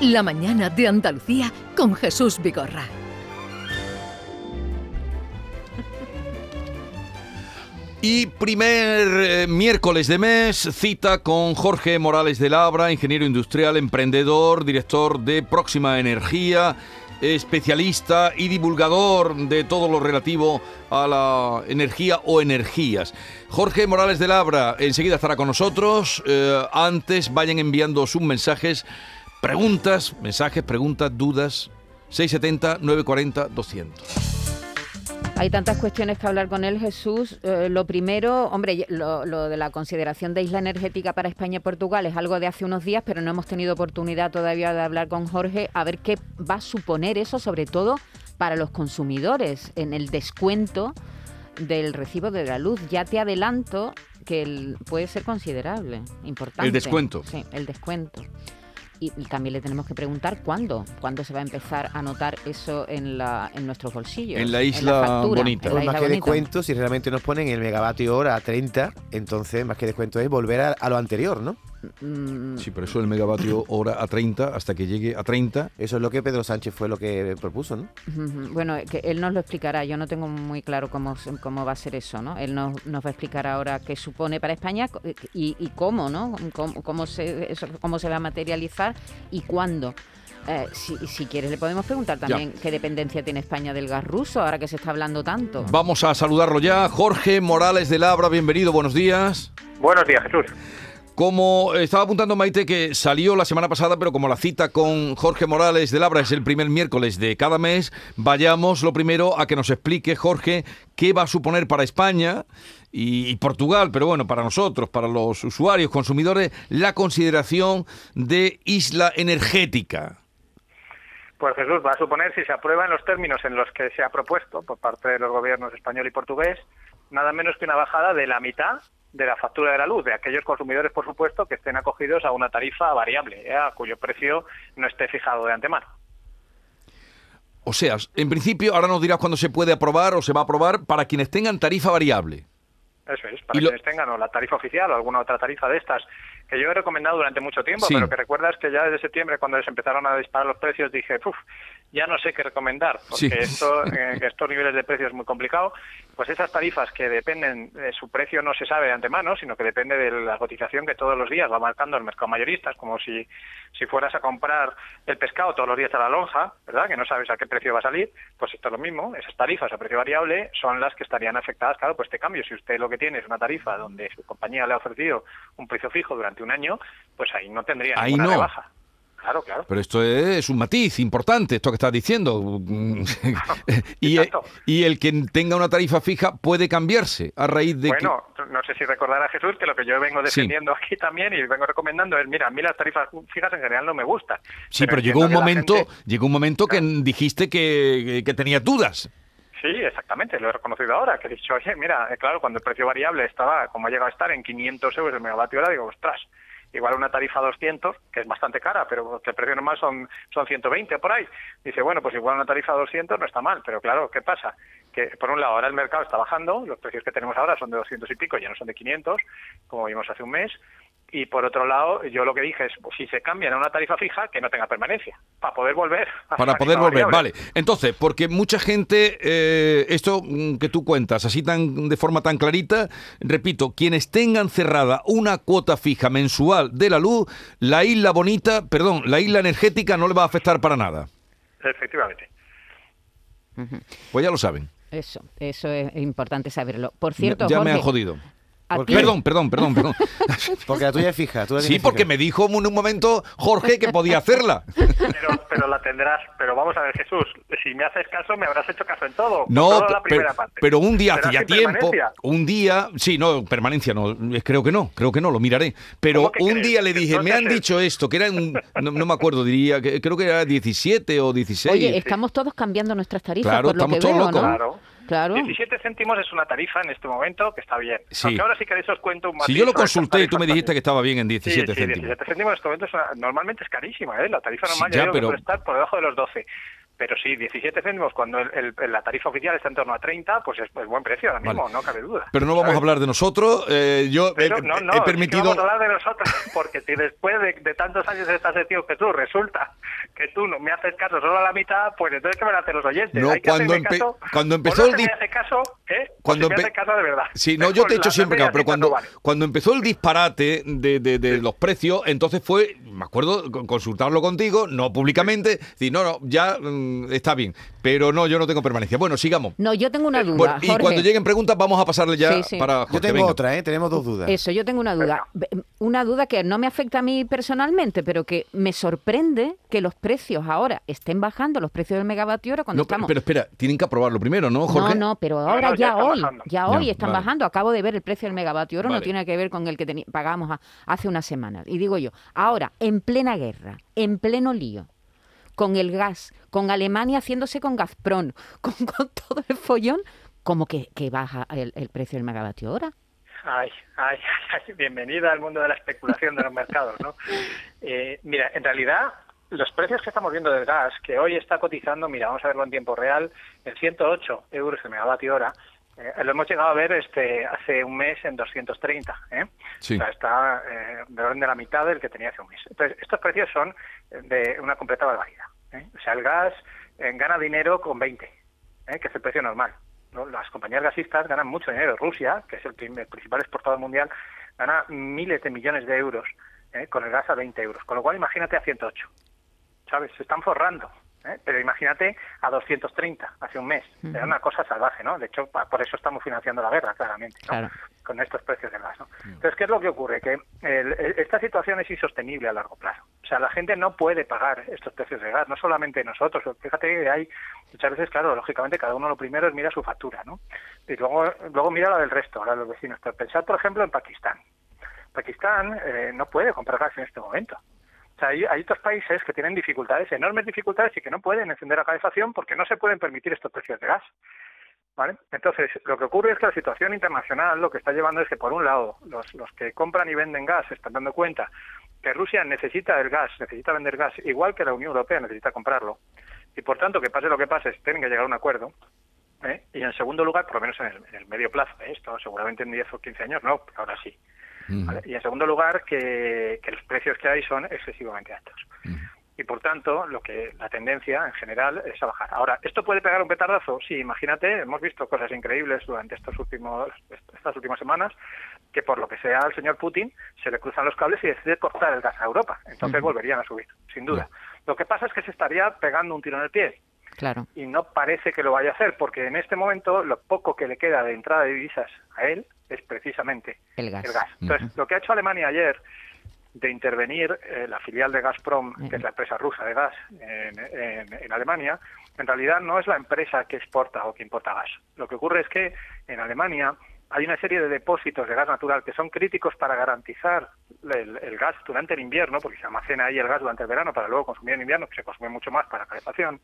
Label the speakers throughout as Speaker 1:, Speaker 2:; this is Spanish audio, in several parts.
Speaker 1: La mañana de Andalucía con Jesús Vigorra.
Speaker 2: Y primer eh, miércoles de mes, cita con Jorge Morales de Labra, ingeniero industrial, emprendedor, director de Próxima Energía, especialista y divulgador de todo lo relativo a la energía o energías. Jorge Morales de Labra enseguida estará con nosotros. Eh, antes vayan enviando sus mensajes, preguntas, mensajes, preguntas, dudas. 670 940 200.
Speaker 3: Hay tantas cuestiones que hablar con él, Jesús. Eh, lo primero, hombre, lo, de la consideración de isla energética para España y Portugal es algo de hace unos días, pero no hemos tenido oportunidad todavía de hablar con Jorge a ver qué va a suponer eso, sobre todo para los consumidores, en el descuento del recibo de la luz. Ya te adelanto que puede ser considerable, importante.
Speaker 2: El descuento.
Speaker 3: Sí, el descuento. Y, también le tenemos que preguntar cuándo, cuándo se va a empezar a notar eso en, la, en nuestros bolsillos.
Speaker 2: En la isla bonita.
Speaker 4: más que descuento, si realmente nos ponen el megavatio hora a 30, entonces más que descuento es volver a, a lo anterior, ¿no?
Speaker 2: Mm. Sí, pero eso el megavatio hora a 30 hasta que llegue a 30.
Speaker 4: Eso es lo que Pedro Sánchez fue lo que propuso, ¿no?
Speaker 3: Bueno, que él nos lo explicará. Yo no tengo muy claro cómo, cómo va a ser eso, ¿no? Él nos, nos va a explicar ahora qué supone para España y, cómo, ¿no? Cómo, se, cómo se va a materializar y cuándo. Eh, si, si, quieres, le podemos preguntar también qué dependencia tiene España del gas ruso, ahora que se está hablando tanto.
Speaker 2: Vamos a saludarlo ya. Jorge Morales de Labra, bienvenido, buenos días.
Speaker 5: Buenos días, Jesús.
Speaker 2: Como estaba apuntando Maite que salió la semana pasada, pero como la cita con Jorge Morales de Labra es el primer miércoles de cada mes, vayamos lo primero a que nos explique Jorge qué va a suponer para España y, Portugal, pero bueno, para nosotros, para los usuarios, consumidores, la consideración de isla energética.
Speaker 5: Pues Jesús, va a suponer, si se aprueba en los términos en los que se ha propuesto por parte de los gobiernos español y portugués, nada menos que una bajada de la mitad de la factura de la luz, de aquellos consumidores, por supuesto, que estén acogidos a una tarifa variable, ¿eh? a cuyo precio no esté fijado de antemano.
Speaker 2: O sea, en principio, ahora nos dirás cuándo se puede aprobar o se va a aprobar para quienes tengan tarifa variable.
Speaker 5: Eso es, para quienes tengan o la tarifa oficial o alguna otra tarifa de estas, que yo he recomendado durante mucho tiempo, pero que recuerdas que ya desde septiembre, cuando se empezaron a disparar los precios, dije, uff, ya no sé qué recomendar, porque esto, eh, estos niveles de precios es muy complicado. Pues esas tarifas que dependen, de su precio no se sabe de antemano, sino que depende de la cotización que todos los días va marcando el mercado mayorista, es como si, si fueras a comprar el pescado todos los días a la lonja, ¿verdad? Que no sabes a qué precio va a salir, pues esto es lo mismo, esas tarifas a precio variable son las que estarían afectadas, claro, pues este cambio. Si usted lo que tiene es una tarifa donde su compañía le ha ofrecido un precio fijo durante un año, pues ahí no tendría ninguna rebaja. Claro, claro.
Speaker 2: Pero esto es un matiz importante, esto que estás diciendo. y, y, el que tenga una tarifa fija puede cambiarse a raíz de
Speaker 5: bueno, no sé si recordar a Jesús que lo que yo vengo defendiendo aquí también y vengo recomendando es, mira, a mí las tarifas fijas en general no me gustan.
Speaker 2: Sí, pero, llegó un momento, llegó un momento que dijiste que, que tenía dudas.
Speaker 5: Sí, exactamente, lo he reconocido ahora, que he dicho, oye, mira, eh, claro, cuando el precio variable estaba, como ha llegado a estar, en 500 euros el megavatio hora, digo, ostras, igual una tarifa 200, que es bastante cara, pero el precio normal son, son 120 por ahí. Dice, bueno, pues igual una tarifa 200 no está mal, pero claro, ¿qué pasa? Que por un lado ahora el mercado está bajando, los precios que tenemos ahora son de 200 y pico, ya no son de 500, como vimos hace un mes, y por otro lado, yo lo que dije es, pues, si se cambian a una tarifa fija, que no tenga permanencia, para poder volver.
Speaker 2: para poder volver, vale. Entonces, porque mucha gente, eh, esto mm, que tú cuentas, así tan de forma tan clarita, repito, quienes tengan cerrada una cuota fija mensual de la luz, la isla bonita, perdón, la isla energética no le va a afectar para nada.
Speaker 5: Efectivamente.
Speaker 2: Pues ya lo saben.
Speaker 3: Eso, eso es importante saberlo. Por cierto,
Speaker 2: ya me han jodido. Perdón, perdón, perdón, perdón.
Speaker 4: porque la tuya es fija.
Speaker 2: sí, porque me dijo en un momento Jorge que podía hacerla.
Speaker 5: Pero, pero, la tendrás. Pero vamos a ver, Jesús, si me haces caso, me habrás hecho caso en todo.
Speaker 2: No, pero, un día, hace ya tiempo, un día, sí, no, permanencia no, creo que no, creo que no, lo miraré. Pero un día le dije, me han dicho esto, que era un, no, me acuerdo, diría, que creo que era 17 o 16.
Speaker 3: Oye, estamos todos cambiando nuestras tarifas, claro, por lo estamos que todos veo, locos.
Speaker 5: Claro. Claro. 17 céntimos es una tarifa en este momento que está bien. Sí. ahora sí que de eso os cuento un
Speaker 2: Si yo lo consulté y tú me dijiste que estaba bien en 17 céntimos.
Speaker 5: 17 céntimos en este momento normalmente es carísima, ¿eh? La tarifa normal ya, pero... estar por debajo de los 12 Pero sí, 17 céntimos cuando el, la tarifa oficial está en torno a 30, pues es, buen precio ahora mismo, no cabe duda.
Speaker 2: Pero no vamos a hablar de nosotros. Eh, yo he, no, no, he permitido.
Speaker 5: vamos a hablar de nosotros, porque si después de, tantos años de esta sección que tú resulta que tú no me haces caso solo a la mitad, pues entonces ¿qué van a hacer los oyentes?
Speaker 2: No, cuando, cuando empezó el
Speaker 5: disparate. caso, ¿eh? Cuando si me caso de verdad.
Speaker 2: Sí, no, yo te he hecho siempre caso, pero cuando, cuando empezó el disparate de, de, los precios, entonces fue, me acuerdo, consultarlo contigo, no públicamente, decir, no, no, ya está bien. Pero no, yo no tengo permanencia. Bueno, sigamos.
Speaker 3: No, yo tengo una duda.
Speaker 2: y cuando lleguen preguntas, vamos a pasarle ya para
Speaker 4: Yo tengo otra, ¿eh? Tenemos dos dudas.
Speaker 3: Eso, yo tengo una duda. Una duda que no me afecta a mí personalmente, pero que me sorprende que los precios ahora estén bajando, los precios del megavatio hora cuando estamos.
Speaker 2: Pero espera, tienen que aprobarlo primero, ¿no, Jorge?
Speaker 3: No, no, pero ahora ya, hoy, ya hoy están bajando. Acabo de ver el precio del megavatio hora, no tiene que ver con el que pagábamos hace unas semanas. Y digo yo, ahora, en plena guerra, en pleno lío, con el gas, con Alemania haciéndose con Gazprom, con, todo el follón, como que, baja el, precio del megavatio hora.
Speaker 5: Ay, ay, ay, bienvenida al mundo de la especulación de los mercados, ¿no? Eh, mira, en realidad los precios que estamos viendo del gas, que hoy está cotizando, mira, vamos a verlo en tiempo real, en 108 euros el megavatio hora, eh, lo hemos llegado a ver este hace un mes en 230. ¿eh? O sea, está eh, de orden de la mitad del que tenía hace un mes. Entonces, estos precios son de una completa barbaridad. ¿eh? O sea, el gas gana dinero con 20, que es el precio normal. Las compañías gasistas ganan mucho dinero. Rusia, que es el, principal exportador mundial, gana miles de millones de euros con el gas a 20 euros. Con lo cual, imagínate a 108. ¿Sabes? Se están forrando. ¿Eh? pero imagínate a 230 hace un mes. Era una cosa salvaje, ¿no? De hecho, por eso estamos financiando la guerra, claramente, con estos precios de gas. ¿no? Entonces, ¿qué es lo que ocurre? Que esta situación es insostenible a largo plazo. O sea, la gente no puede pagar estos precios de gas, no solamente nosotros. Fíjate que hay muchas veces, claro, lógicamente cada uno lo primero es mira su factura, ¿no? Y luego, luego mira la del resto, la de los vecinos. Pero pensad, por ejemplo, en Pakistán. Pakistán eh, no puede comprar gas en este momento hay, otros países que tienen dificultades, enormes dificultades, y que no pueden encender la calefacción porque no se pueden permitir estos precios de gas. ¿Vale? Entonces, lo que ocurre es que la situación internacional lo que está llevando es que, por un lado, los, los que compran y venden gas están dando cuenta que Rusia necesita el gas, necesita vender gas, igual que la Unión Europea necesita comprarlo. Y, por tanto, que pase lo que pase, tienen que llegar a un acuerdo. ¿eh? Y, en segundo lugar, por lo menos en el, medio plazo, ¿eh? esto seguramente en 10 o 15 años no, ahora sí. Y en segundo lugar, que, los precios que hay son excesivamente altos. Y por tanto, lo que la tendencia en general es a bajar. Ahora, ¿esto puede pegar un petardazo? Sí, imagínate, hemos visto cosas increíbles durante estos últimos, estas últimas semanas, que por lo que sea al señor Putin se le cruzan los cables y decide cortar el gas a Europa. Entonces volverían a subir, sin duda. Lo que pasa es que se estaría pegando un tiro en el pie.
Speaker 3: Claro.
Speaker 5: Y no parece que lo vaya a hacer, porque en este momento lo poco que le queda de entrada de divisas a él es precisamente
Speaker 3: el gas.
Speaker 5: Entonces, lo que ha hecho Alemania ayer de intervenir eh, la filial de Gazprom, que es la empresa rusa de gas en, Alemania, en realidad no es la empresa que exporta o que importa gas. Lo que ocurre es que en Alemania hay una serie de depósitos de gas natural que son críticos para garantizar el, el, gas durante el invierno, porque se almacena ahí el gas durante el verano para luego consumir en invierno, que se consume mucho más para calefacción.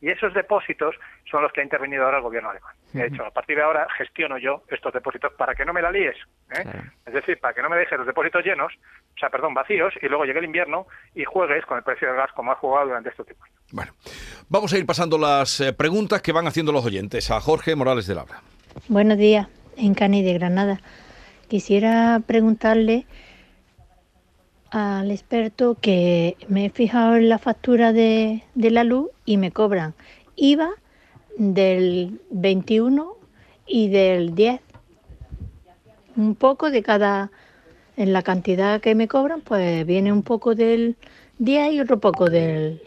Speaker 5: Y esos depósitos son los que ha intervenido ahora el gobierno alemán. De hecho, a partir de ahora gestiono yo estos depósitos para que no me la líes. ¿eh? Es decir, para que no me dejes los depósitos llenos, o sea, perdón, vacíos, y luego llegue el invierno y juegues con el precio del gas como has jugado durante este tiempo.
Speaker 2: Bueno, vamos a ir pasando las eh, preguntas que van haciendo los oyentes a Jorge Morales de Labra.
Speaker 6: Buenos días, en Cani de Granada. Quisiera preguntarle al experto que me he fijado en la factura de, la luz y me cobran IVA del 21 y del 10. Un poco de cada, en la cantidad que me cobran, pues viene un poco del 10 y otro poco del,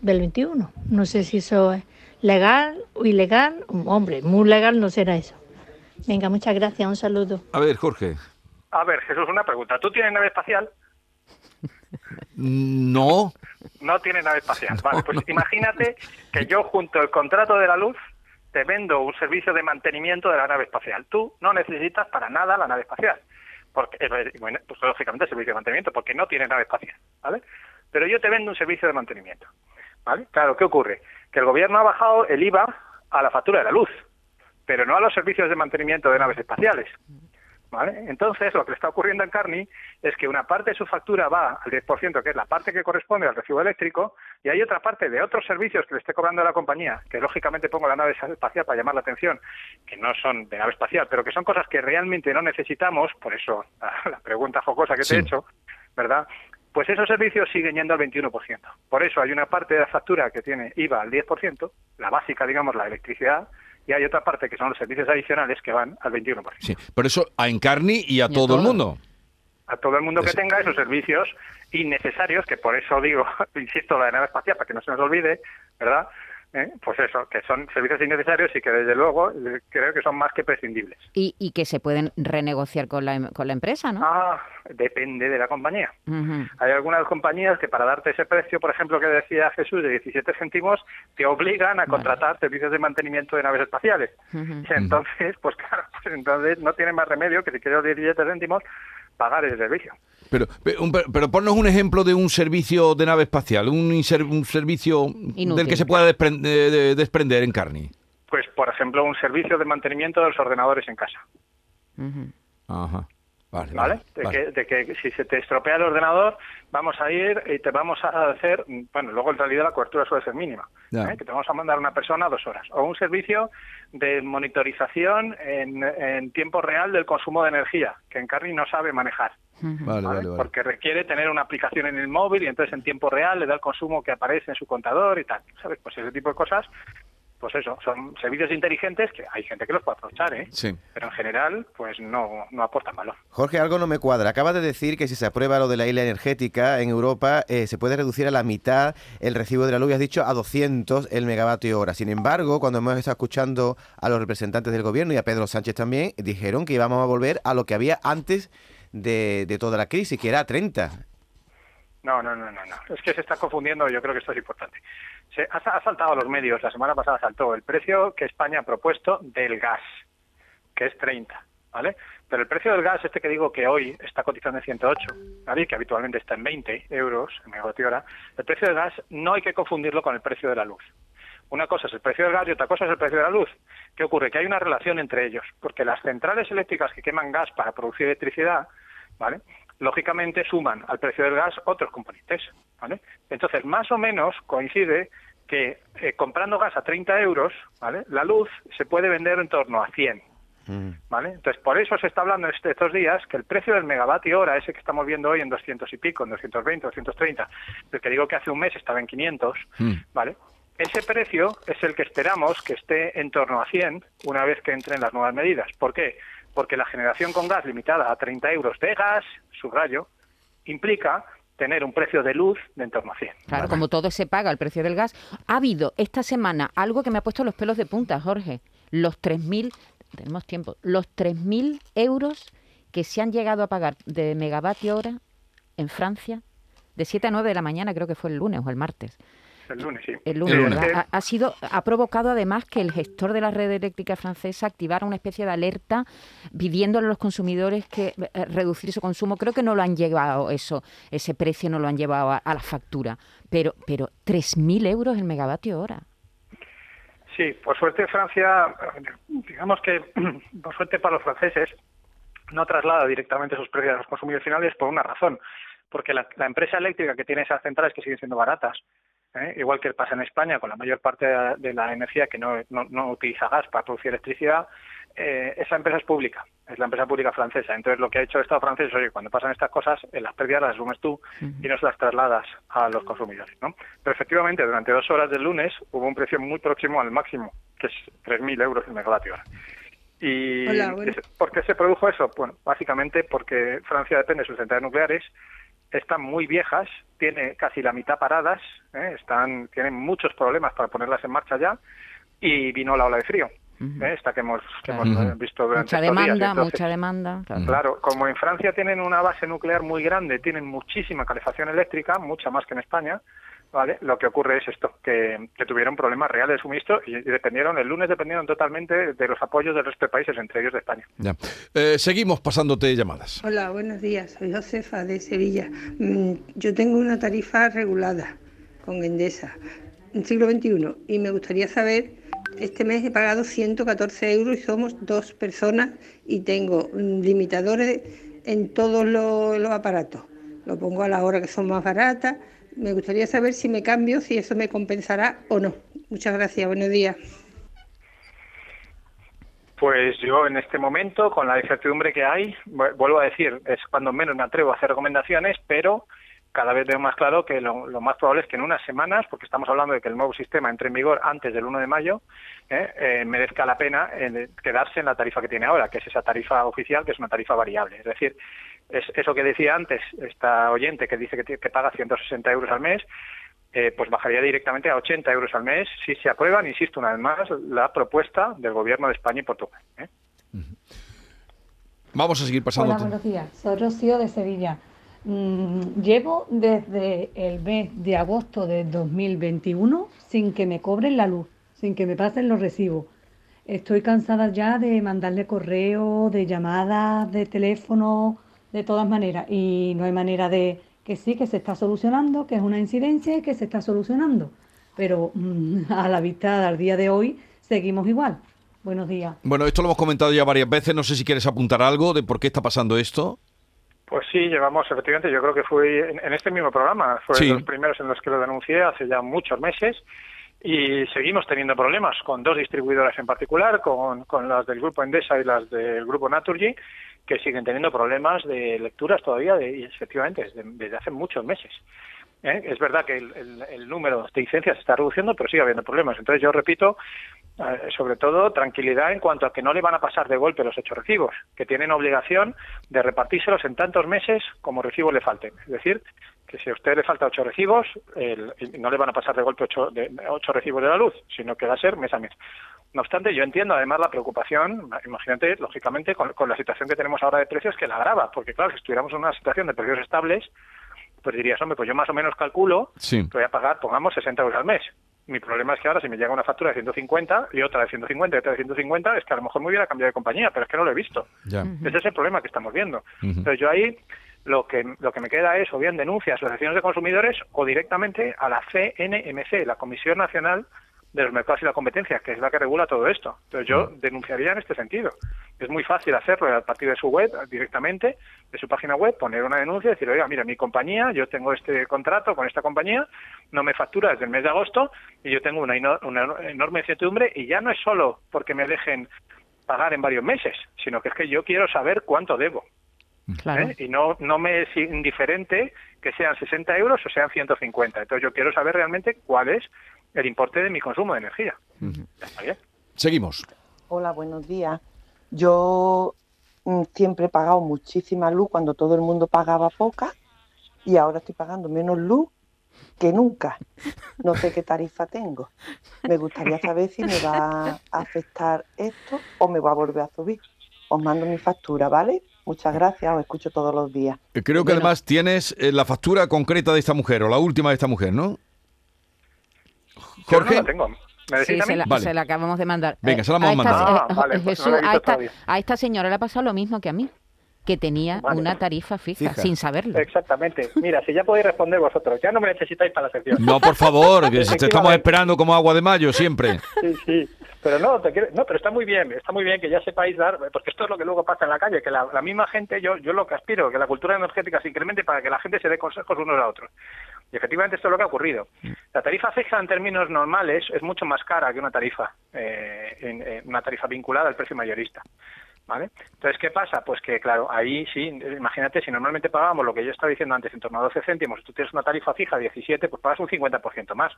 Speaker 6: del 21. No sé si eso es legal o ilegal. Hombre, muy legal no será eso. Venga, muchas gracias, un saludo.
Speaker 2: A ver, Jorge.
Speaker 5: A ver, Jesús, una pregunta. ¿Tú tienes nave espacial?
Speaker 2: No.
Speaker 5: No tiene nave espacial. vale, pues imagínate que yo junto al contrato de la luz te vendo un servicio de mantenimiento de la nave espacial. Tú no necesitas para nada la nave espacial. Porque, eh, bueno, pues lógicamente el servicio de mantenimiento, porque no tiene nave espacial, ¿vale? Pero yo te vendo un servicio de mantenimiento, ¿vale? Claro, ¿qué ocurre? Que el gobierno ha bajado el IVA a la factura de la luz, pero no a los servicios de mantenimiento de naves espaciales. ¿Vale? Entonces, lo que le está ocurriendo en Carni es que una parte de su factura va al 10%, que es la parte que corresponde al recibo eléctrico, y hay otra parte de otros servicios que le esté cobrando a la compañía, que lógicamente pongo la nave espacial para llamar la atención, que no son de nave espacial, pero que son cosas que realmente no necesitamos, por eso la, pregunta jocosa que te he hecho, ¿verdad? Pues esos servicios siguen yendo al 21%. Por eso hay una parte de la factura que tiene IVA al 10%, la básica, digamos, la electricidad, y hay otra parte que son los servicios adicionales que van al 21%.
Speaker 2: Sí, por eso a Encarni y a todo, el mundo.
Speaker 5: A todo el mundo que tenga esos servicios innecesarios, que por eso digo, insisto, la de nave espacial, para que no se nos olvide, ¿verdad? ¿Eh? pues eso, que son servicios innecesarios y que desde luego creo que son más que prescindibles.
Speaker 3: Y, y que se pueden renegociar con la, em, con la empresa, ¿no?
Speaker 5: Ah, depende de la compañía. Hay algunas compañías que para darte ese precio, por ejemplo, que decía Jesús, de 17 céntimos, te obligan a contratar servicios de mantenimiento de naves espaciales. Entonces, pues claro, pues entonces no tiene más remedio que si quieres 17 céntimos, pagar ese servicio.
Speaker 2: Pero, pero, ponnos un ejemplo de un servicio de nave espacial, un, un servicio del que se pueda desprender, en Carni.
Speaker 5: Pues, por ejemplo, un servicio de mantenimiento de los ordenadores en casa.
Speaker 2: Ajá.
Speaker 5: Vale, De, Que, si se te estropea el ordenador, vamos a ir y te vamos a hacer, bueno, luego en realidad la cobertura suele ser mínima, ¿eh? que te vamos a mandar una persona dos horas, o un servicio de monitorización en, tiempo real del consumo de energía, que en Carni no sabe manejar. Porque requiere tener una aplicación en el móvil y entonces en tiempo real le da el consumo que aparece en su contador y tal. ¿Sabes? Pues ese tipo de cosas pues eso, son servicios inteligentes que hay gente que los puede aprovechar, ¿eh? Sí. Pero en general, pues no, no aportan valor.
Speaker 4: Jorge, algo no me cuadra. Acaba de decir que si se aprueba lo de la isla energética en Europa, eh, se puede reducir a la mitad el recibo de la luz, has dicho, a 200 el megavatio hora. Sin embargo, cuando hemos estado escuchando a los representantes del gobierno y a Pedro Sánchez también, dijeron que íbamos a volver a lo que había antes de, de toda la crisis, que era 30.
Speaker 5: No, no, no, no, no. Es que se está confundiendo, yo creo que esto es importante. Se ha, saltado a los medios, la semana pasada saltó el precio que España ha propuesto del gas, que es 30, ¿vale? Pero el precio del gas, este que digo que hoy está cotizando en 108, ¿vale? que habitualmente está en 20 euros en hora, el precio del gas no hay que confundirlo con el precio de la luz. Una cosa es el precio del gas y otra cosa es el precio de la luz. ¿Qué ocurre? Que hay una relación entre ellos, porque las centrales eléctricas que queman gas para producir electricidad, ¿vale? Lógicamente suman al precio del gas otros componentes. ¿vale? Entonces, más o menos coincide que eh, comprando gas a 30 euros, ¿vale? la luz se puede vender en torno a 100. Mm. ¿Vale? Entonces, por eso se está hablando estos días que el precio del megavatio hora, ese que estamos viendo hoy en 200 y pico, en 220, 230, el que digo que hace un mes estaba en 500, mm. ¿vale? Ese precio es el que esperamos que esté en torno a 100 una vez que entren las nuevas medidas. ¿Por qué? Porque la generación con gas limitada a 30 euros de gas, subrayo, implica tener un precio de luz de en torno a 100.
Speaker 3: Claro, como todo se paga el precio del gas. Ha habido esta semana algo que me ha puesto los pelos de punta, Jorge. Los 3.000, tenemos tiempo, los 3.000 euros que se han llegado a pagar de megavatio hora en Francia, de 7 a 9 de la mañana, creo que fue el lunes o el martes.
Speaker 5: El lunes, sí.
Speaker 3: El lunes, Ha, sido, ha provocado además que el gestor de la red eléctrica francesa activara una especie de alerta pidiéndole a los consumidores que eh, reducir su consumo. Creo que no lo han llevado eso, ese precio no lo han llevado a, la factura. Pero, pero 3.000 euros el megavatio hora.
Speaker 5: Sí, por suerte Francia, digamos que por suerte para los franceses, no traslada directamente esos precios a los consumidores finales por una razón, porque la, la, empresa eléctrica que tiene esas centrales que siguen siendo baratas ¿eh? igual que pasa en España con la mayor parte de la energía que no, no, utiliza gas para producir electricidad, eh, esa empresa es pública, es la empresa pública francesa. Entonces lo que ha hecho el Estado francés es, oye, cuando pasan estas cosas, las pérdidas las asumes tú y no se las trasladas a los consumidores. ¿no? Pero efectivamente, durante dos horas del lunes hubo un precio muy próximo al máximo, que es 3.000 euros el megavatio hora. ¿Y por qué se produjo eso? Bueno, básicamente porque Francia depende de sus centrales nucleares están muy viejas, tiene casi la mitad paradas, ¿eh? están, tienen muchos problemas para ponerlas en marcha ya, y vino la ola de frío. ¿eh? Esta que hemos, visto durante
Speaker 3: mucha demanda, mucha demanda.
Speaker 5: Claro. como en Francia tienen una base nuclear muy grande, tienen muchísima calefacción eléctrica, mucha más que en España, ¿vale? Lo que ocurre es esto, que, tuvieron problemas reales de suministro y, dependieron, el lunes dependieron totalmente de los apoyos del resto de países, entre ellos de España.
Speaker 2: Eh, seguimos pasándote llamadas.
Speaker 7: Hola, buenos días, soy Josefa de Sevilla. Mm, yo tengo una tarifa regulada con Endesa en siglo XXI y me gustaría saber Este mes he pagado 114 euros y somos dos personas y tengo mm, limitadores en todos los, aparatos. Lo pongo a la hora que son más baratas. Me gustaría saber si me cambio, si eso me compensará o no. Muchas gracias, buenos días.
Speaker 5: Pues yo en este momento, con la incertidumbre que hay, vuelvo a decir, es cuando menos me atrevo a hacer recomendaciones, pero cada vez veo más claro que lo, más probable es que en unas semanas, porque estamos hablando de que el nuevo sistema entre en vigor antes del 1 de mayo, eh, eh, merezca la pena eh, quedarse en la tarifa que tiene ahora, que es esa tarifa oficial, que es una tarifa variable. Es decir, es eso que decía antes esta oyente que dice que, que paga 160 euros al mes, pues bajaría directamente a 80 euros al mes si se aprueban, insisto una vez más, la propuesta del Gobierno de España y Portugal.
Speaker 2: Vamos a seguir pasando.
Speaker 8: Hola, buenos días. Soy Rocío de Sevilla. Mm, llevo desde el mes de agosto de 2021 sin que me cobren la luz, sin que me pasen los recibos. Estoy cansada ya de mandarle correo, de llamadas, de teléfono, de todas maneras. Y no hay manera de que sí, que se está solucionando, que es una incidencia y que se está solucionando. Pero mm, a la vista al día de hoy seguimos igual. Buenos días.
Speaker 2: Bueno, esto lo hemos comentado ya varias veces. No sé si quieres apuntar algo de por qué está pasando esto.
Speaker 5: Pues sí, llevamos, efectivamente, yo creo que fue en, este mismo programa, fue de los primeros en los que lo denuncié hace ya muchos meses y seguimos teniendo problemas con dos distribuidoras en particular, con, con las del grupo Endesa y las del grupo Naturgy, que siguen teniendo problemas de lecturas todavía, de, efectivamente, desde, hace muchos meses. ¿eh? Es verdad que el, el, número de licencias se está reduciendo, pero sigue habiendo problemas. Entonces yo repito, eh, sobre todo tranquilidad en cuanto a que no le van a pasar de golpe los hechos recibos, que tienen obligación de repartírselos en tantos meses como recibos le falten. Es decir, que si a usted le falta ocho recibos, no le van a pasar de golpe ocho, de, ocho recibos de la luz, sino que va a ser mes a mes. No obstante, yo entiendo además la preocupación, imagínate, lógicamente, con, la situación que tenemos ahora de precios que la agrava, porque claro, si estuviéramos en una situación de precios estables, pues dirías, hombre, pues yo más o menos calculo que voy a pagar, pongamos, 60 euros al mes. Mi problema es que ahora si me llega una factura de 150 y otra de 150 y otra de 150, es que a lo mejor me hubiera cambiado de compañía, pero es que no lo he visto. Ese es el problema que estamos viendo. Entonces yo ahí lo que, lo que me queda es o bien denuncias a asociaciones de consumidores o directamente a la CNMC, la Comisión Nacional de los mercados y la competencia, que es la que regula todo esto. Entonces yo mm. denunciaría en este sentido. Es muy fácil hacerlo a partir de su web, directamente, de su página web, poner una denuncia y decir, oiga, mira, mi compañía, yo tengo este contrato con esta compañía, no me factura desde el mes de agosto y yo tengo una, una enorme incertidumbre y ya no es solo porque me dejen pagar en varios meses, sino que es que yo quiero saber cuánto debo. ¿Eh? Y no, no me es indiferente que sean 60 euros o sean 150. Entonces yo quiero saber realmente cuál es el importe de mi consumo de energía.
Speaker 2: Seguimos.
Speaker 9: Hola, buenos días. Yo mm, siempre he pagado muchísima luz cuando todo el mundo pagaba poca y ahora estoy pagando menos luz que nunca. No sé qué tarifa tengo. Me gustaría saber si me va a afectar esto o me va a volver a subir. Os mando mi factura, ¿vale? Muchas gracias, os escucho todos los días.
Speaker 2: Creo que además tienes eh, la factura concreta de esta mujer o la última de esta mujer, ¿no?
Speaker 5: Jorge. tengo.
Speaker 3: sí, se la, acabamos de mandar.
Speaker 2: Venga, se la vamos a, mandar.
Speaker 3: Ah, pues Jesús, a, esta, señora le ha pasado lo mismo que a mí que tenía una tarifa fija, sin saberlo.
Speaker 5: Exactamente. Mira, si ya podéis responder vosotros, ya no me necesitáis para la sección.
Speaker 2: No, por favor, que te estamos esperando como agua de mayo siempre.
Speaker 5: Sí, sí. Pero no, no, pero está muy bien, está muy bien que ya sepáis dar, porque esto es lo que luego pasa en la calle, que la, misma gente, yo, yo lo que aspiro, que la cultura energética se incremente para que la gente se dé consejos unos a otros. Y efectivamente esto es lo que ha ocurrido. La tarifa fija en términos normales es mucho más cara que una tarifa, eh, en, una tarifa vinculada al precio mayorista. ¿Vale? Entonces, ¿qué pasa? Pues que, claro, ahí sí, imagínate, si normalmente pagábamos lo que yo estaba diciendo antes, en torno a 12 céntimos, tú tienes una tarifa fija de 17, pues pagas un 50% más.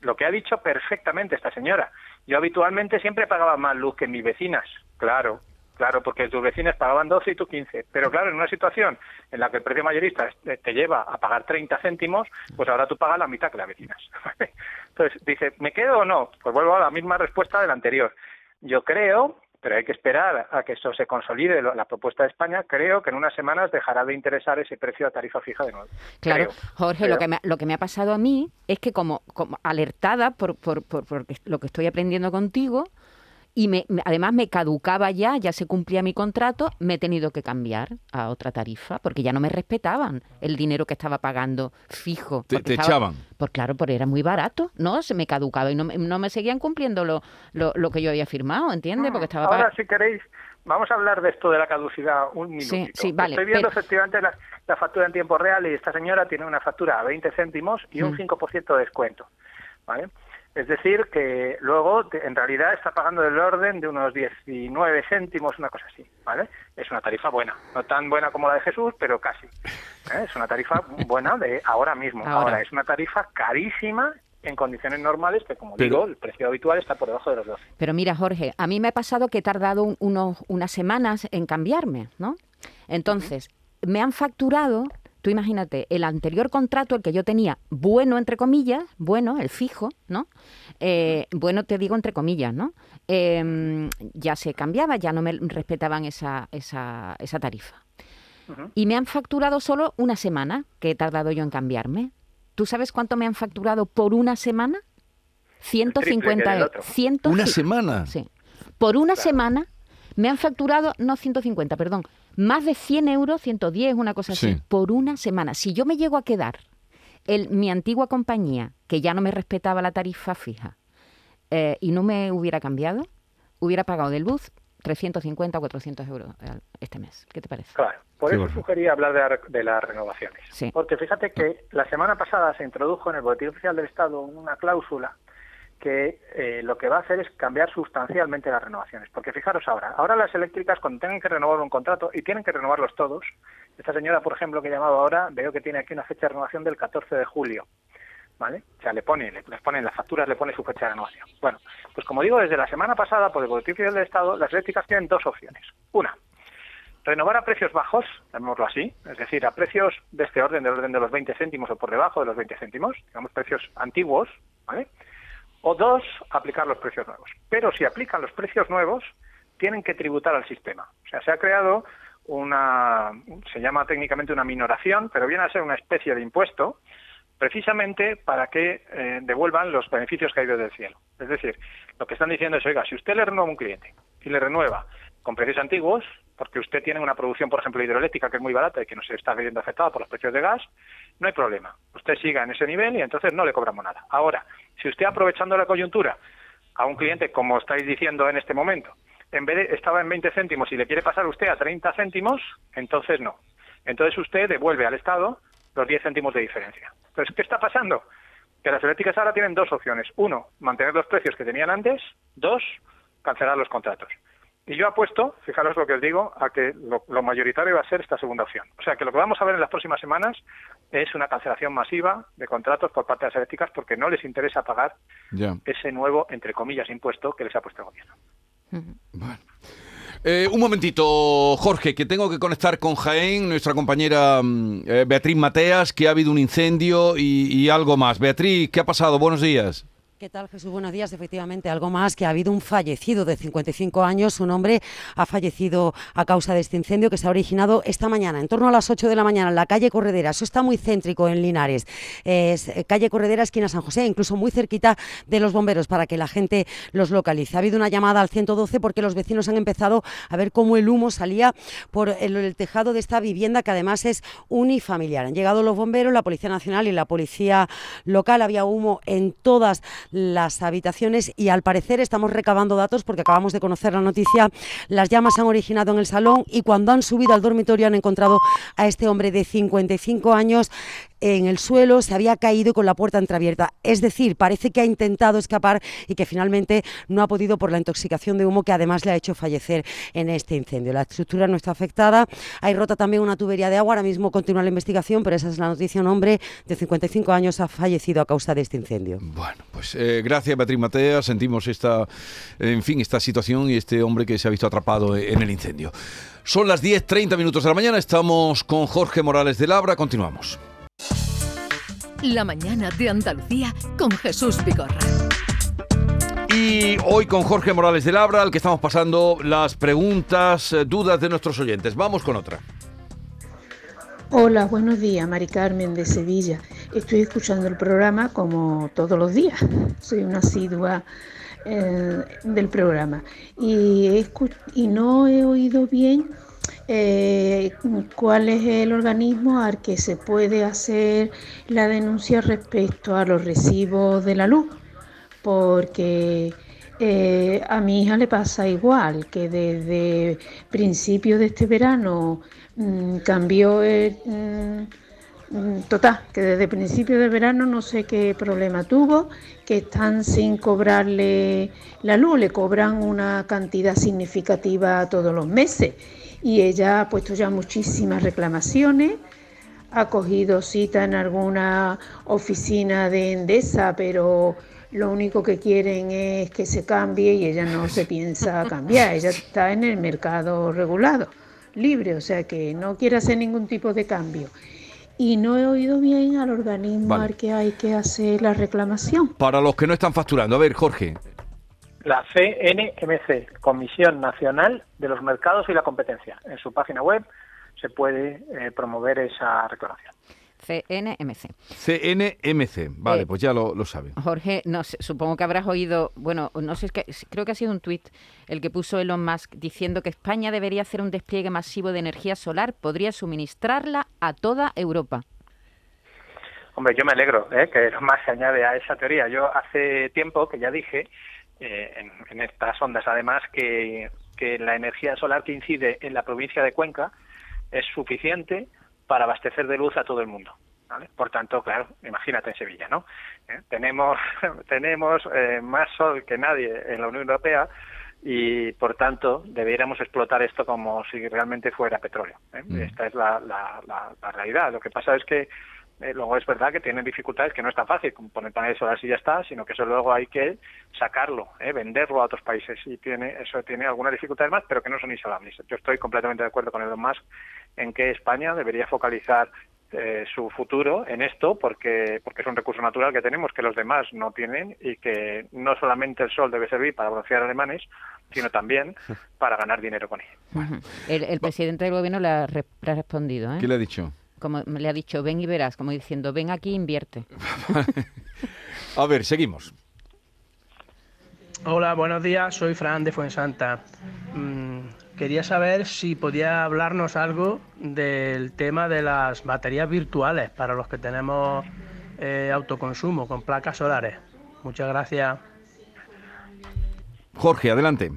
Speaker 5: Lo que ha dicho perfectamente esta señora. Yo habitualmente siempre pagaba más luz que mis vecinas, claro, Claro, porque tus vecinas pagaban 12 y tú 15. Pero claro, en una situación en la que el precio mayorista te lleva a pagar 30 céntimos, pues ahora tú pagas la mitad que las vecinas. Entonces, dice, ¿me quedo o no? Pues vuelvo a la misma respuesta del anterior. Yo creo, pero hay que esperar a que eso se consolide, la propuesta de España, creo que en unas semanas dejará de interesar ese precio de tarifa fija de nuevo.
Speaker 3: Claro, Jorge, Lo, que me, lo que me ha pasado a mí es que como, como alertada por, por, por, por lo que estoy aprendiendo contigo, y me, además me caducaba ya, ya se cumplía mi contrato, me he tenido que cambiar a otra tarifa porque ya no me respetaban el dinero que estaba pagando fijo.
Speaker 2: Te, echaban.
Speaker 3: Pues claro, porque era muy barato, ¿no? Se me caducaba y no, no me seguían cumpliendo lo, lo, que yo había firmado, ¿entiendes? Porque estaba
Speaker 5: Ahora, si queréis, vamos a hablar de esto de la caducidad un minutito.
Speaker 3: Sí, sí, vale.
Speaker 5: Estoy viendo efectivamente la, factura en tiempo real y esta señora tiene una factura a 20 céntimos y un 5% mm. de descuento, ¿vale? Es decir, que luego en realidad está pagando del orden de unos 19 céntimos, una cosa así, ¿vale? Es una tarifa buena, no tan buena como la de Jesús, pero casi. ¿eh? Es una tarifa buena de ahora mismo. Ahora. es una tarifa carísima en condiciones normales, que como digo, el precio habitual está por debajo de los 12.
Speaker 3: Pero mira, Jorge, a mí me ha pasado que he tardado unos, unas semanas en cambiarme, ¿no? Entonces, me han facturado tú imagínate, el anterior contrato, el que yo tenía, bueno, entre comillas, bueno, el fijo, ¿no? Eh, bueno, te digo entre comillas, ¿no? Em, ya se cambiaba, ya no me respetaban esa, esa, esa tarifa. Y me han facturado solo una semana, que he tardado yo en cambiarme. ¿Tú sabes cuánto me han facturado por una semana? 150 euros.
Speaker 2: ¿Una semana?
Speaker 3: Sí. Por una semana me han facturado, no 150, perdón, más de 100 euros, 110, una cosa así, por una semana. Si yo me llego a quedar el, mi antigua compañía, que ya no me respetaba la tarifa fija, eh, y no me hubiera cambiado, hubiera pagado de luz 350 o 400 euros este mes. ¿Qué te parece?
Speaker 5: Claro, por eso sugería hablar de, las renovaciones. Porque fíjate que la semana pasada se introdujo en el Boletín Oficial del Estado una cláusula que eh, lo que va a hacer es cambiar sustancialmente las renovaciones. Porque fijaros ahora, ahora las eléctricas cuando tengan que renovar un contrato, y tienen que renovarlos todos, esta señora, por ejemplo, que he llamado ahora, veo que tiene aquí una fecha de renovación del 14 de julio. ¿Vale? O sea, le pone, le, les ponen las facturas, le pone su fecha de renovación. Bueno, pues como digo, desde la semana pasada, por el Boletín del Estado, las eléctricas tienen dos opciones. Una, renovar a precios bajos, llamémoslo así, es decir, a precios de este orden, del orden de los 20 céntimos o por debajo de los 20 céntimos, digamos precios antiguos, ¿vale? O dos, aplicar los precios nuevos. Pero si aplican los precios nuevos, tienen que tributar al sistema. O sea, se ha creado una, se llama técnicamente una minoración, pero viene a ser una especie de impuesto, precisamente para que eh, devuelvan los beneficios caídos del cielo. Es decir, lo que están diciendo es, oiga, si usted le renueva un cliente y le renueva con precios antiguos, porque usted tiene una producción, por ejemplo, hidroeléctrica que es muy barata y que no se está viendo afectada por los precios de gas, no hay problema. Usted siga en ese nivel y entonces no le cobramos nada. Ahora, si usted aprovechando la coyuntura a un cliente, como estáis diciendo en este momento, en vez de estaba en 20 céntimos y le quiere pasar usted a 30 céntimos, entonces no. Entonces usted devuelve al Estado los 10 céntimos de diferencia. Entonces, ¿qué está pasando? Que las eléctricas ahora tienen dos opciones. Uno, mantener los precios que tenían antes. Dos, cancelar los contratos. Y yo apuesto, fijaros lo que os digo, a que lo, mayoritario va a ser esta segunda opción. O sea, que lo que vamos a ver en las próximas semanas es una cancelación masiva de contratos por parte de las eléctricas porque no les interesa pagar ese nuevo, entre comillas, impuesto que les ha puesto el gobierno.
Speaker 2: Bueno. Eh, un momentito, Jorge, que tengo que conectar con Jaén, nuestra compañera mm, eh, Beatriz Mateas, que ha habido un incendio y algo más. Beatriz, ¿qué ha pasado? Buenos días.
Speaker 10: ¿Qué tal, Jesús? Buenos días. Efectivamente, algo más que ha habido un fallecido de 55 años. Un hombre ha fallecido a causa de este incendio que se ha originado esta mañana, en torno a las 8 de la mañana, en la calle Corredera. Eso está muy céntrico en Linares. Es eh, calle Corredera, esquina San José, incluso muy cerquita de los bomberos para que la gente los localice. Ha habido una llamada al 112 porque los vecinos han empezado a ver cómo el humo salía por el, tejado de esta vivienda que además es unifamiliar. Han llegado los bomberos, la Policía Nacional y la Policía Local. Había humo en todas las habitaciones y al parecer estamos recabando datos porque acabamos de conocer la noticia. Las llamas han originado en el salón y cuando han subido al dormitorio han encontrado a este hombre de 55 años en el suelo, se había caído con la puerta entreabierta. Es decir, parece que ha intentado escapar y que finalmente no ha podido por la intoxicación de humo que además le ha hecho fallecer en este incendio. La estructura no está afectada, hay rota también una tubería de agua, ahora mismo continúa la investigación, pero esa es la noticia. Un hombre de 55 años ha fallecido a causa de este incendio.
Speaker 2: Bueno, pues eh, gracias Beatriz Matea, sentimos esta, en fin, esta situación y este hombre que se ha visto atrapado en el incendio. Son las 10.30 minutos de la mañana, estamos con Jorge Morales de Labra, continuamos.
Speaker 1: La mañana de Andalucía con Jesús Vigorra.
Speaker 2: Y hoy con Jorge Morales de Labra, al que estamos pasando las preguntas, eh, dudas de nuestros oyentes. Vamos con otra.
Speaker 11: Hola, buenos días, Mari Carmen de Sevilla. Estoy escuchando el programa como todos los días. Soy una asidua eh, del programa. Y, no he oído bien eh, cuál es el organismo al que se puede hacer la denuncia respecto a los recibos de la luz, porque eh, a mi hija le pasa igual, que desde principio de este verano mm, cambió el... Mm, total, que desde principio de verano no sé qué problema tuvo, que están sin cobrarle la luz, le cobran una cantidad significativa todos los meses y ella ha puesto ya muchísimas reclamaciones, ha cogido cita en alguna oficina de Endesa, pero lo único que quieren es que se cambie y ella no se piensa cambiar, ella está en el mercado regulado, libre, o sea que no quiere hacer ningún tipo de cambio. Y no he oído bien al organismo al que hay que hacer la reclamación.
Speaker 2: Para los que no están facturando, a ver, Jorge.
Speaker 5: La CNMC, Comisión Nacional de los Mercados y la Competencia. En su página web se puede eh, promover esa reclamación.
Speaker 3: CNMC.
Speaker 2: CNMC, vale, eh, pues ya lo, lo saben.
Speaker 3: Jorge, no supongo que habrás oído, bueno, no sé, creo que ha sido un tuit el que puso Elon Musk diciendo que España debería hacer un despliegue masivo de energía solar, podría suministrarla a toda Europa.
Speaker 5: Hombre, yo me alegro ¿eh? que Elon Musk se añade a esa teoría. Yo hace tiempo que ya dije, eh, en, en, estas ondas además, que, que la energía solar que incide en la provincia de Cuenca es suficiente para abastecer de luz a todo el mundo. Por tanto, claro, imagínate en Sevilla, ¿no? ¿Eh? Tenemos, tenemos eh, más sol que nadie en la Unión Europea y, por tanto, debiéramos explotar esto como si realmente fuera petróleo. ¿eh? Mm. Esta es la, la, la, realidad. Lo que pasa es que luego es verdad que tienen dificultades que no es tan fácil como poner paneles solares y ya está, sino que eso luego hay que sacarlo, venderlo a otros países y tiene eso tiene algunas dificultades más, pero que no son insalables. Yo estoy completamente de acuerdo con Elon Musk en que España debería focalizar eh, su futuro en esto porque porque es un recurso natural que tenemos que los demás no tienen y que no solamente el sol debe servir para broncear alemanes sino también para ganar dinero con él.
Speaker 3: El, presidente del gobierno le ha, respondido. ¿eh?
Speaker 2: ¿Qué le ha dicho?
Speaker 3: Como le ha dicho, ven y verás, como diciendo, ven aquí, invierte.
Speaker 2: A ver, seguimos.
Speaker 12: Hola, buenos días, soy Fran de Fuensanta. Mm, quería saber si podía hablarnos algo del tema de las baterías virtuales para los que tenemos eh, autoconsumo con placas solares. Muchas gracias.
Speaker 2: Jorge, adelante.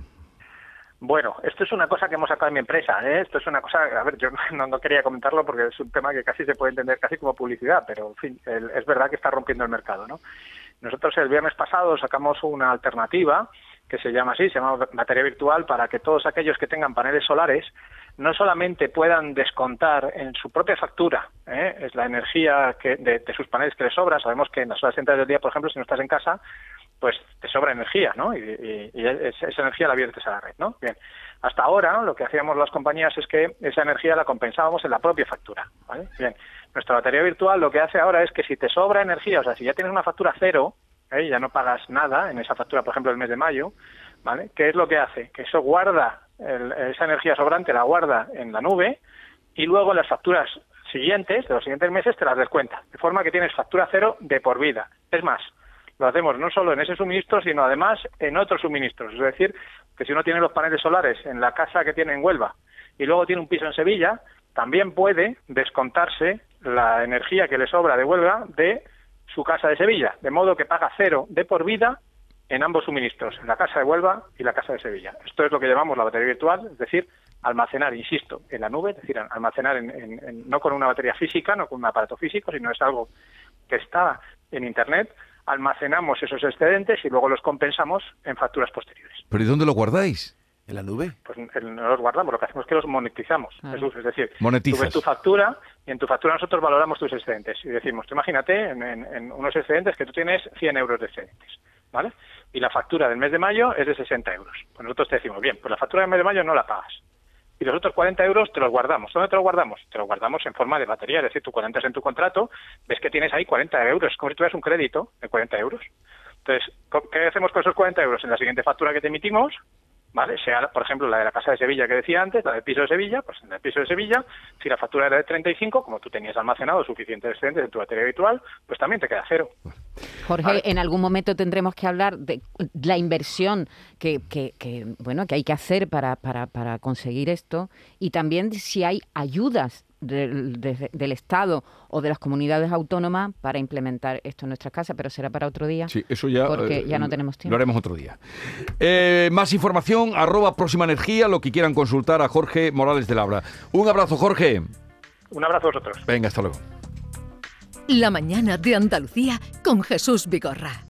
Speaker 5: Bueno, esto es una cosa que hemos sacado en mi empresa. ¿eh? Esto es una cosa, a ver, yo no, quería comentarlo porque es un tema que casi se puede entender casi como publicidad, pero en fin, es verdad que está rompiendo el mercado, ¿no? Nosotros el viernes pasado sacamos una alternativa que se llama así, se llama batería virtual, para que todos aquellos que tengan paneles solares no solamente puedan descontar en su propia factura ¿eh? es la energía que, de, sus paneles que les sobra. Sabemos que en las horas centrales del día, por ejemplo, si no estás en casa, pues te sobra energía, ¿no? Y, esa energía la viertes a la red, ¿no? Bien. Hasta ahora lo que hacíamos las compañías es que esa energía la compensábamos en la propia factura, ¿vale? Bien. Nuestra batería virtual lo que hace ahora es que si te sobra energía, o sea, si ya tienes una factura cero, ¿eh? ya no pagas nada en esa factura, por ejemplo, el mes de mayo, ¿vale? ¿Qué es lo que hace? Que eso guarda, esa energía sobrante la guarda en la nube y luego en las facturas siguientes, de los siguientes meses, te las descuenta. De forma que tienes factura cero de por vida. Es más, lo hacemos no solo en ese suministro, sino además en otros suministros. Es decir, que si uno tiene los paneles solares en la casa que tiene en Huelva y luego tiene un piso en Sevilla, también puede descontarse la energía que le sobra de Huelva de su casa de Sevilla, de modo que paga cero de por vida en ambos suministros, en la casa de Huelva y la casa de Sevilla. Esto es lo que llamamos la batería virtual, es decir, almacenar, insisto, en la nube, es decir, almacenar en, no con una batería física, no con un aparato físico, sino es algo que está en Internet, almacenamos esos excedentes y luego los compensamos en facturas posteriores.
Speaker 2: ¿Pero y dónde lo guardáis?
Speaker 4: ¿En la nube?
Speaker 5: Pues no los guardamos, lo que hacemos es que los monetizamos, es decir,
Speaker 2: tú
Speaker 5: ves tu factura y en tu factura nosotros valoramos tus excedentes y decimos, imagínate en, unos excedentes que tú tienes 100 euros de excedentes, ¿vale? Y la factura del mes de mayo es de 60 euros. Pues nosotros te decimos, bien, pues la factura del mes de mayo no la pagas. Y los otros 40 euros te los guardamos. ¿Dónde te los guardamos? Te los guardamos en forma de batería, es decir, tú cuando entras en tu contrato, ves que tienes ahí 40 euros, como si tuvieras un crédito de 40 euros. Entonces, ¿qué hacemos con esos 40 euros? En la siguiente factura que te emitimos, ¿vale? Sea, por ejemplo, la de la casa de Sevilla que decía antes, la del piso de Sevilla, pues en el piso de Sevilla, si la factura era de 35, como tú tenías almacenado suficientes excedentes en tu batería habitual, pues también te queda cero.
Speaker 3: Jorge, en algún momento tendremos que hablar de la inversión que, que, bueno, que hay que hacer para, para, para conseguir esto y también si hay ayudas del, Estado o de las comunidades autónomas para implementar esto en nuestras casas, pero será para otro día.
Speaker 2: Sí, eso ya.
Speaker 3: Porque ya no eh, tenemos tiempo.
Speaker 2: Lo haremos otro día. Eh, más información, arroba próxima energía, lo que quieran consultar a Jorge Morales de Labra. Un abrazo, Jorge.
Speaker 5: Un abrazo a vosotros.
Speaker 2: Venga, hasta luego.
Speaker 1: La mañana de Andalucía con Jesús Vigorra.